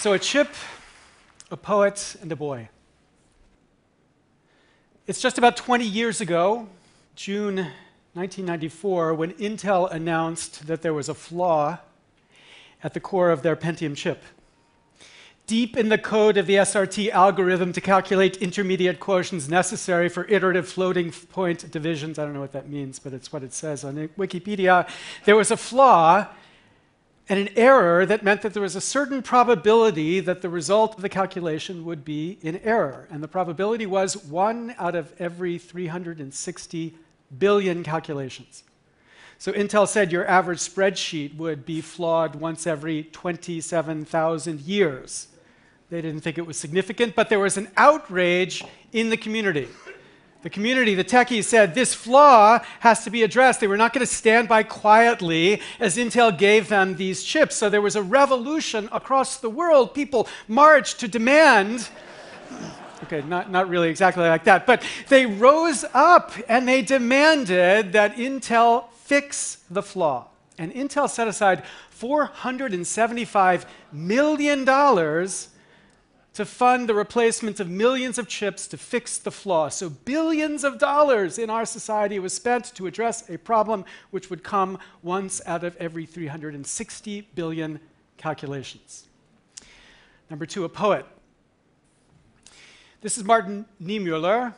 So, a chip, a poet, and a boy. It's just about 20 years ago, June 1994, when Intel announced that there was a flaw at the core of their Pentium chip. Deep in the code of the SRT algorithm to calculate intermediate quotients necessary for iterative floating point divisions, I don't know what that means, but it's what it says on Wikipedia, there was a flaw and an error that meant that there was a certain probability that the result of the calculation would be in error. And the probability was one out of every 360 billion calculations. So Intel said your average spreadsheet would be flawed once every 27,000 years. They didn't think it was significant, but there was an outrage in the community. The community, the techies said this flaw has to be addressed. They were not going to stand by quietly as Intel gave them these chips. So there was a revolution across the world. People marched to demand. Okay, not, not really exactly like that, but they rose up and they demanded that Intel fix the flaw. And Intel set aside $475 million to fund the replacement of millions of chips to fix the flaw. So, billions of dollars in our society was spent to address a problem which would come once out of every 360 billion calculations. Number two, a poet. This is Martin Niemöller.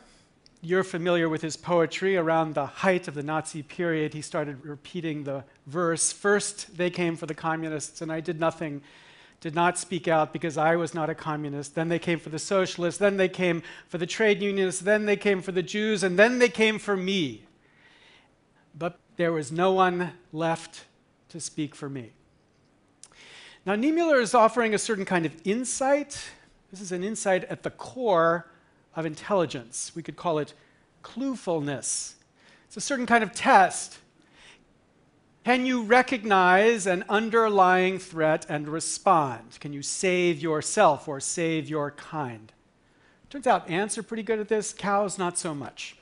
You're familiar with his poetry. Around the height of the Nazi period, he started repeating the verse First they came for the communists, and I did nothing did not speak out because I was not a communist. Then they came for the socialists. Then they came for the trade unionists. Then they came for the Jews. And then they came for me. But there was no one left to speak for me. Now, Niemöller is offering a certain kind of insight. This is an insight at the core of intelligence. We could call it cluefulness. It's a certain kind of test can you recognize an underlying threat and respond? Can you save yourself or save your kind? Turns out ants are pretty good at this, cows not so much.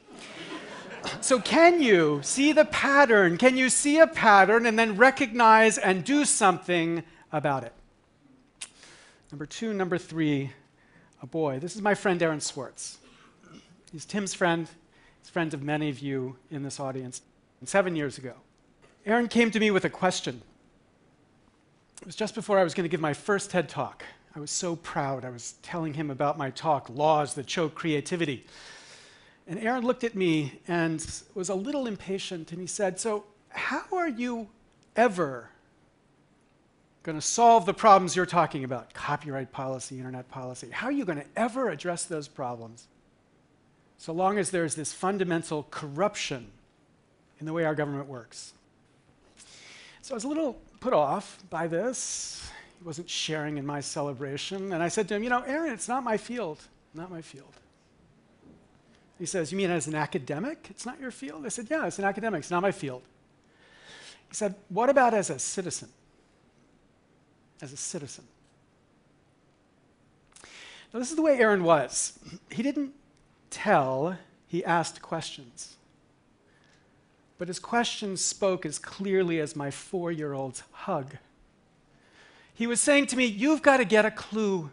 so, can you see the pattern? Can you see a pattern and then recognize and do something about it? Number two, number three, a boy. This is my friend Aaron Swartz. He's Tim's friend, he's friend of many of you in this audience. Seven years ago, Aaron came to me with a question. It was just before I was going to give my first TED talk. I was so proud. I was telling him about my talk, Laws That Choke Creativity. And Aaron looked at me and was a little impatient, and he said, So, how are you ever going to solve the problems you're talking about? Copyright policy, internet policy. How are you going to ever address those problems? So long as there's this fundamental corruption in the way our government works. So I was a little put off by this. He wasn't sharing in my celebration. And I said to him, You know, Aaron, it's not my field. Not my field. He says, You mean as an academic? It's not your field? I said, Yeah, as an academic. It's not my field. He said, What about as a citizen? As a citizen. Now, this is the way Aaron was. He didn't tell, he asked questions but his questions spoke as clearly as my four year old's hug. He was saying to me, You've got to get a clue.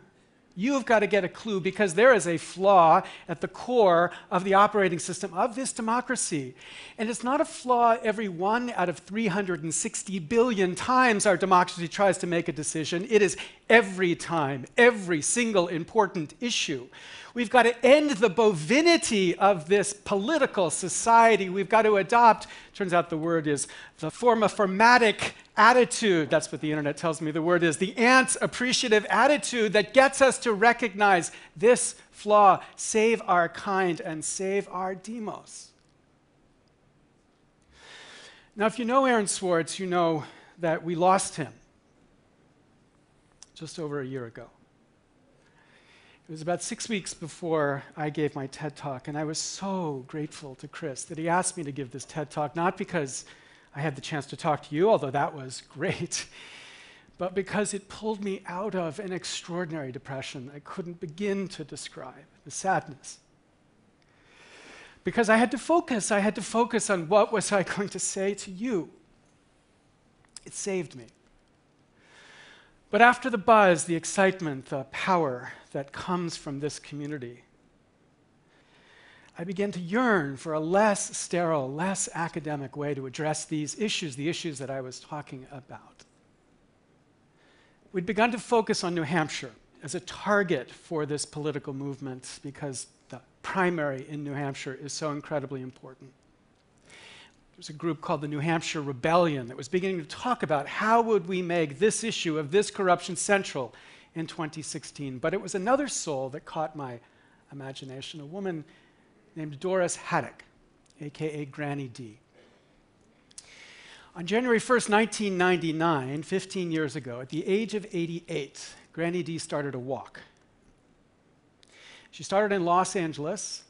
You've got to get a clue because there is a flaw at the core of the operating system of this democracy. And it's not a flaw every one out of 360 billion times our democracy tries to make a decision. It is every time, every single important issue. We've got to end the bovinity of this political society. We've got to adopt, turns out the word is the forma formatic attitude. That's what the internet tells me the word is. The ant appreciative attitude that gets us to recognize this flaw, save our kind, and save our demos. Now, if you know Aaron Swartz, you know that we lost him just over a year ago. It was about six weeks before I gave my TED Talk, and I was so grateful to Chris that he asked me to give this TED Talk, not because I had the chance to talk to you, although that was great, but because it pulled me out of an extraordinary depression I couldn't begin to describe the sadness. Because I had to focus, I had to focus on what was I going to say to you. It saved me. But after the buzz, the excitement, the power that comes from this community, I began to yearn for a less sterile, less academic way to address these issues, the issues that I was talking about. We'd begun to focus on New Hampshire as a target for this political movement because the primary in New Hampshire is so incredibly important. There was a group called the New Hampshire Rebellion that was beginning to talk about how would we make this issue of this corruption central in 2016. But it was another soul that caught my imagination, a woman named Doris Haddock, aka Granny D. On January 1st, 1999, 15 years ago, at the age of 88, Granny D started a walk. She started in Los Angeles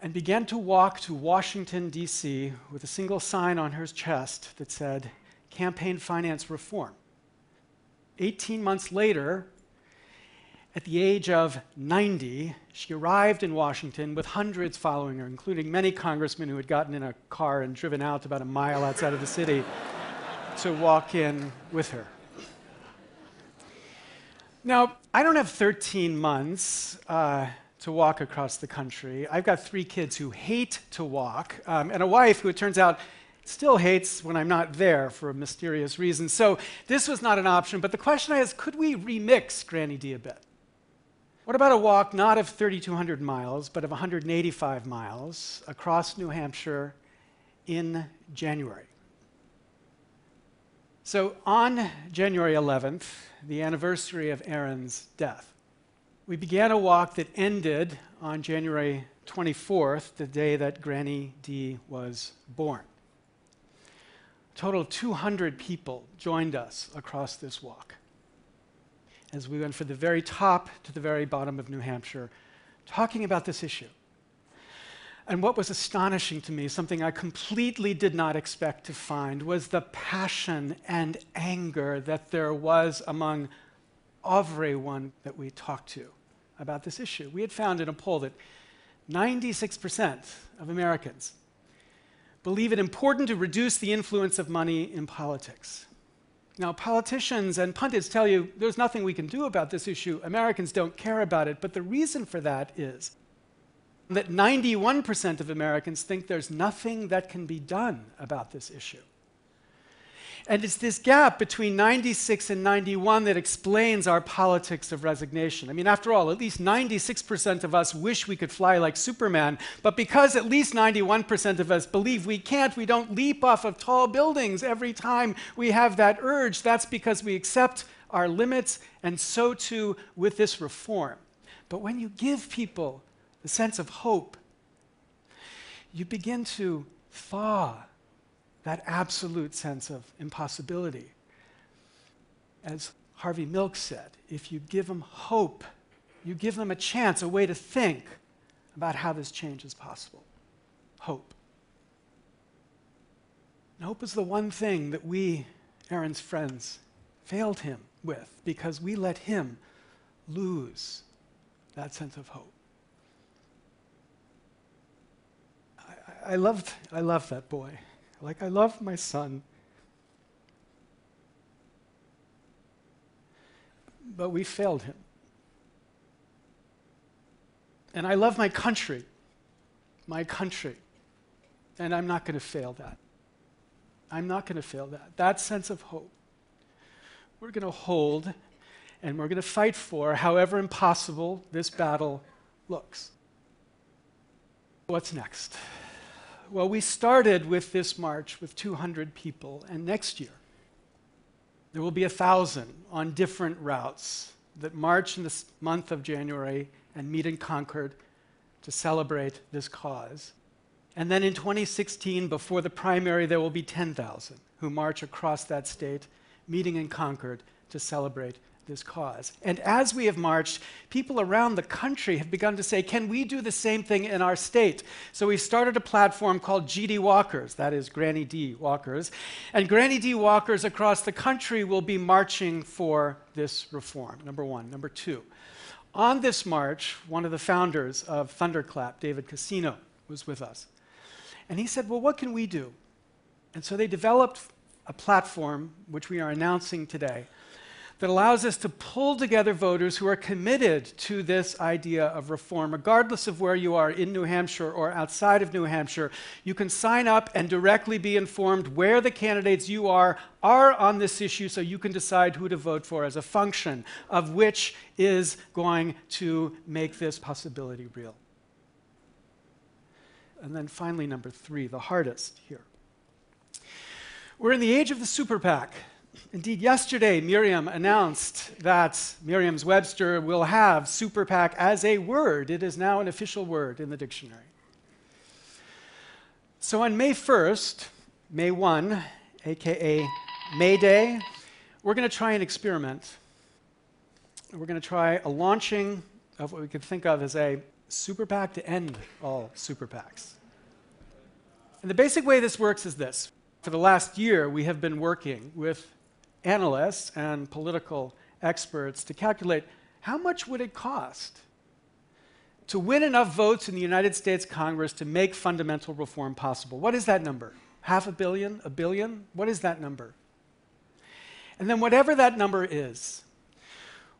and began to walk to Washington, D.C., with a single sign on her chest that said, Campaign Finance Reform. 18 months later, at the age of 90, she arrived in Washington with hundreds following her, including many congressmen who had gotten in a car and driven out about a mile outside of the city to walk in with her. Now, I don't have 13 months uh, to walk across the country. I've got three kids who hate to walk, um, and a wife who it turns out still hates when I'm not there for a mysterious reason. So this was not an option, but the question I is could we remix Granny D a bit? What about a walk not of 3,200 miles, but of 185 miles across New Hampshire in January? So, on January 11th, the anniversary of Aaron's death, we began a walk that ended on January 24th, the day that Granny D was born. A total of 200 people joined us across this walk as we went from the very top to the very bottom of New Hampshire, talking about this issue. And what was astonishing to me, something I completely did not expect to find, was the passion and anger that there was among everyone that we talked to about this issue. We had found in a poll that 96% of Americans believe it important to reduce the influence of money in politics. Now, politicians and pundits tell you there's nothing we can do about this issue. Americans don't care about it. But the reason for that is that 91% of Americans think there's nothing that can be done about this issue. And it's this gap between 96 and 91 that explains our politics of resignation. I mean, after all, at least 96% of us wish we could fly like Superman, but because at least 91% of us believe we can't, we don't leap off of tall buildings every time we have that urge. That's because we accept our limits, and so too with this reform. But when you give people the sense of hope, you begin to thaw that absolute sense of impossibility. As Harvey Milk said, if you give them hope, you give them a chance, a way to think about how this change is possible. Hope. And hope is the one thing that we, Aaron's friends, failed him with because we let him lose that sense of hope. I, I, loved, I loved that boy. Like, I love my son. But we failed him. And I love my country, my country. And I'm not going to fail that. I'm not going to fail that. That sense of hope. We're going to hold and we're going to fight for, however impossible this battle looks. What's next? Well, we started with this march with 200 people, and next year there will be a thousand on different routes that march in the month of January and meet in Concord to celebrate this cause. And then in 2016, before the primary, there will be 10,000 who march across that state, meeting in Concord to celebrate this cause. And as we have marched, people around the country have begun to say, can we do the same thing in our state? So we started a platform called GD Walkers, that is Granny D Walkers. And Granny D Walkers across the country will be marching for this reform, number one. Number two, on this march, one of the founders of Thunderclap, David Cascino, was with us. And he said, well, what can we do? And so they developed a platform, which we are announcing today, that allows us to pull together voters who are committed to this idea of reform, regardless of where you are in New Hampshire or outside of New Hampshire. You can sign up and directly be informed where the candidates you are are on this issue so you can decide who to vote for as a function of which is going to make this possibility real. And then finally, number three, the hardest here. We're in the age of the super PAC. Indeed, yesterday, Merriam announced that Merriam Webster will have super PAC as a word. It is now an official word in the dictionary. So on May 1st, May 1, aka May Day, we're going to try an experiment. We're going to try a launching of what we could think of as a super PAC to end all super PACs. And the basic way this works is this. For the last year, we have been working with analysts and political experts to calculate how much would it cost to win enough votes in the United States Congress to make fundamental reform possible. What is that number? Half a billion? A billion? What is that number? And then, whatever that number is,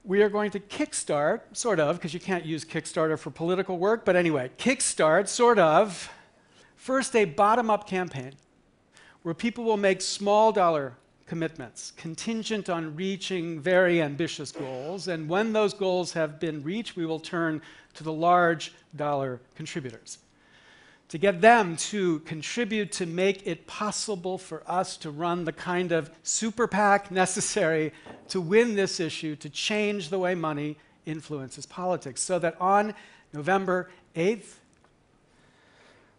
we are going to kickstart, sort of, because you can't use Kickstarter for political work, but anyway, kickstart, sort of, first a bottom up campaign where people will make small dollar commitments contingent on reaching very ambitious goals. And when those goals have been reached, we will turn to the large dollar contributors to get them to contribute to make it possible for us to run the kind of super PAC necessary to win this issue, to change the way money influences politics. So that on November 8th,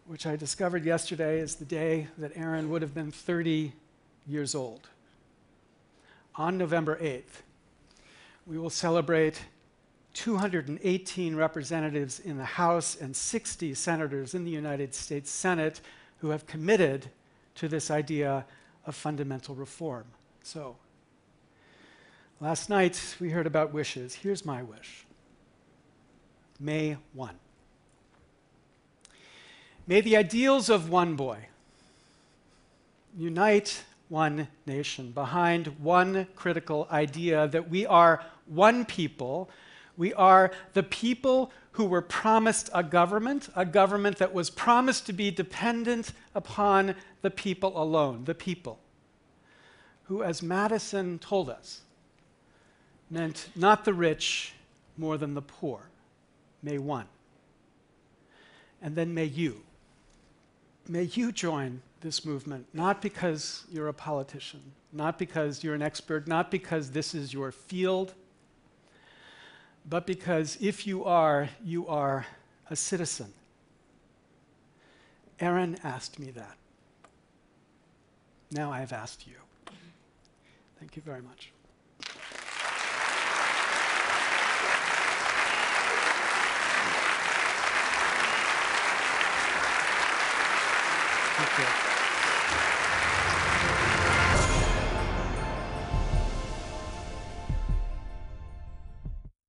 which I discovered yesterday is the day that Aaron would have been 30 years old. On November 8th, we will celebrate 218 representatives in the House and 60 senators in the United States Senate who have committed to this idea of fundamental reform. So, last night we heard about wishes. Here's my wish May 1. May the ideals of one boy unite one nation behind one critical idea that we are one people. We are the people who were promised a government, a government that was promised to be dependent upon the people alone, the people, who, as Madison told us, meant not the rich more than the poor. May one. And then may you may you join this movement, not because you're a politician, not because you're an expert, not because this is your field, but because if you are, you are a citizen. Aaron asked me that. Now I have asked you. Thank you very much. Thank you.